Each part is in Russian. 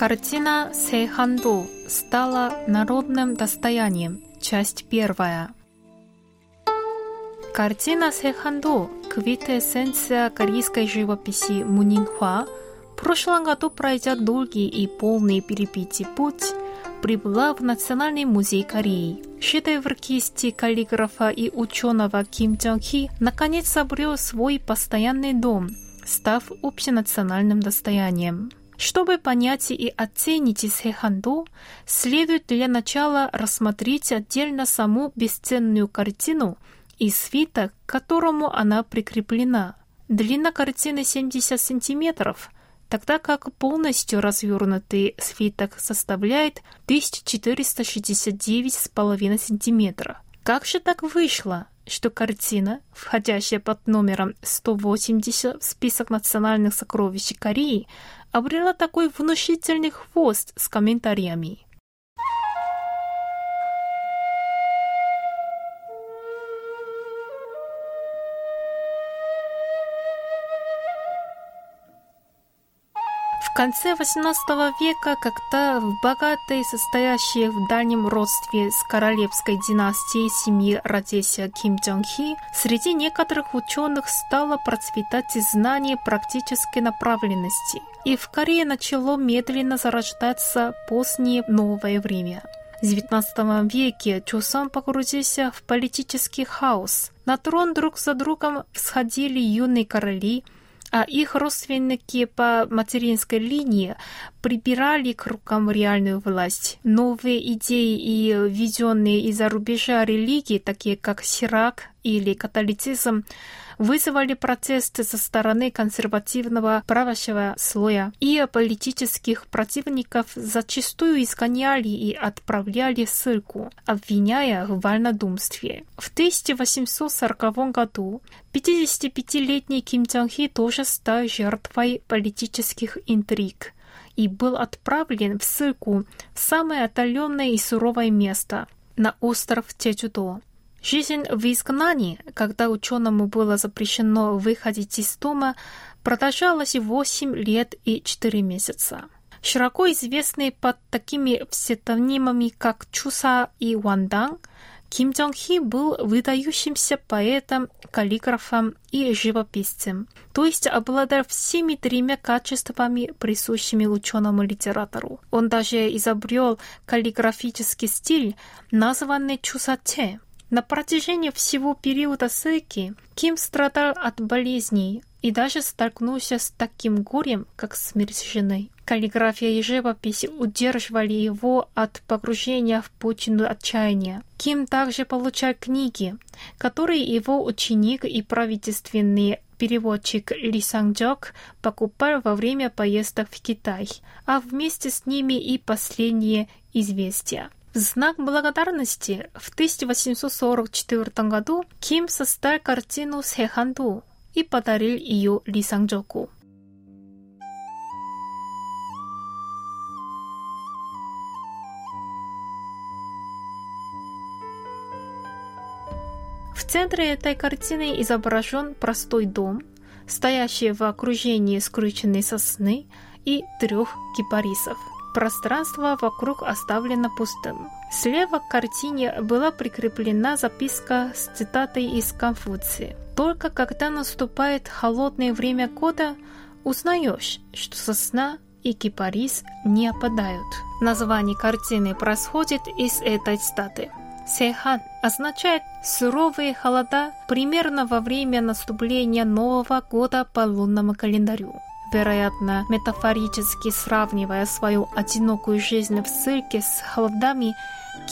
Картина Сейханду стала народным достоянием. Часть первая. Картина Сейханду – квитэссенция корейской живописи Мунинхуа – в прошлом году, пройдя долгий и полный перепитий путь, прибыла в Национальный музей Кореи. Шедевр кисти каллиграфа и ученого Ким Чон Хи наконец обрел свой постоянный дом, став общенациональным достоянием. Чтобы понять и оценить Сэханду, следует для начала рассмотреть отдельно саму бесценную картину и свиток, к которому она прикреплена. Длина картины 70 сантиметров, тогда как полностью развернутый свиток составляет 1469,5 сантиметра. Как же так вышло, что картина, входящая под номером 180 в список национальных сокровищ Кореи, обрела такой внушительный хвост с комментариями. В конце XVIII века, когда богатой, состоящей в дальнем родстве с королевской династией семьи родился Ким Чон Хи, среди некоторых ученых стало процветать знание практической направленности, и в Корее начало медленно зарождаться позднее новое время. В XIX веке Чосон погрузился в политический хаос. На трон друг за другом всходили юные короли – а их родственники по материнской линии прибирали к рукам реальную власть. Новые идеи и введенные из-за рубежа религии, такие как сирак или католицизм, вызвали протесты со стороны консервативного правящего слоя, и политических противников зачастую изгоняли и отправляли в ссылку, обвиняя в вольнодумстве. В 1840 году 55-летний Ким Чон Хи тоже стал жертвой политических интриг и был отправлен в ссылку в самое отдаленное и суровое место – на остров Чеджудо. Жизнь в изгнании, когда ученому было запрещено выходить из дома, продолжалась 8 лет и 4 месяца. Широко известный под такими псевдонимами, как Чуса и Вандан, Ким Чон Хи был выдающимся поэтом, каллиграфом и живописцем, то есть обладал всеми тремя качествами, присущими ученому-литератору. Он даже изобрел каллиграфический стиль, названный Чусаче, на протяжении всего периода ссылки Ким страдал от болезней и даже столкнулся с таким горем, как смерть жены. Каллиграфия и живопись удерживали его от погружения в пучину отчаяния. Ким также получал книги, которые его ученик и правительственный переводчик Ли Санджок покупал во время поездок в Китай, а вместе с ними и последние известия. В знак благодарности в 1844 году Ким создал картину Сэханду и подарил ее Ли Санджоку. В центре этой картины изображен простой дом, стоящий в окружении скрученной сосны и трех кипарисов – Пространство вокруг оставлено пустым. Слева к картине была прикреплена записка с цитатой из Конфуции. Только когда наступает холодное время года, узнаешь, что сосна и кипарис не опадают. Название картины происходит из этой цитаты. Сейхан означает суровые холода примерно во время наступления Нового года по лунному календарю. Вероятно, метафорически сравнивая свою одинокую жизнь в цирке с холодами,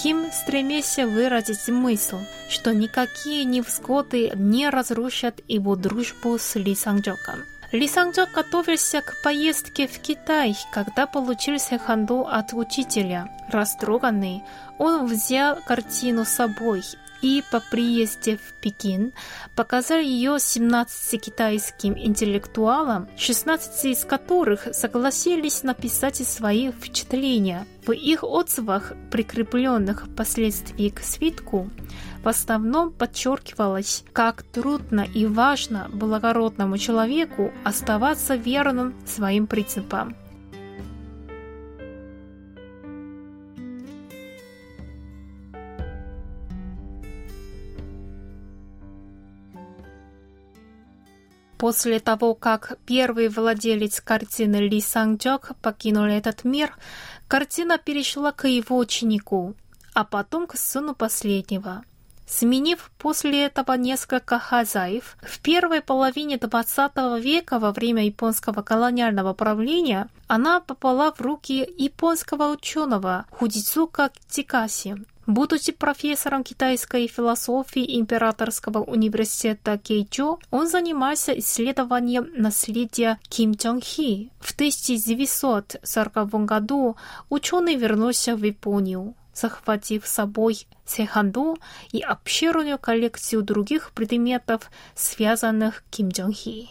Ким стремился выразить мысль, что никакие невзгоды не разрушат его дружбу с Ли Санджоком. Ли Санджок готовился к поездке в Китай, когда получил ханду от учителя. Растроганный, он взял картину с собой и по приезде в Пекин показал ее 17 китайским интеллектуалам, 16 из которых согласились написать свои впечатления. В их отзывах, прикрепленных впоследствии к свитку, в основном подчеркивалось, как трудно и важно благородному человеку оставаться верным своим принципам. После того, как первый владелец картины Ли Санджок покинул этот мир, картина перешла к его ученику, а потом к сыну последнего. Сменив после этого несколько хозяев, в первой половине XX века во время японского колониального правления она попала в руки японского ученого Худицука Тикаси. Будучи профессором китайской философии Императорского университета Кейчо, он занимался исследованием наследия Ким Чон Хи. В 1940 году ученый вернулся в Японию, захватив с собой Сеханду и обширную коллекцию других предметов, связанных с Ким Чон Хи.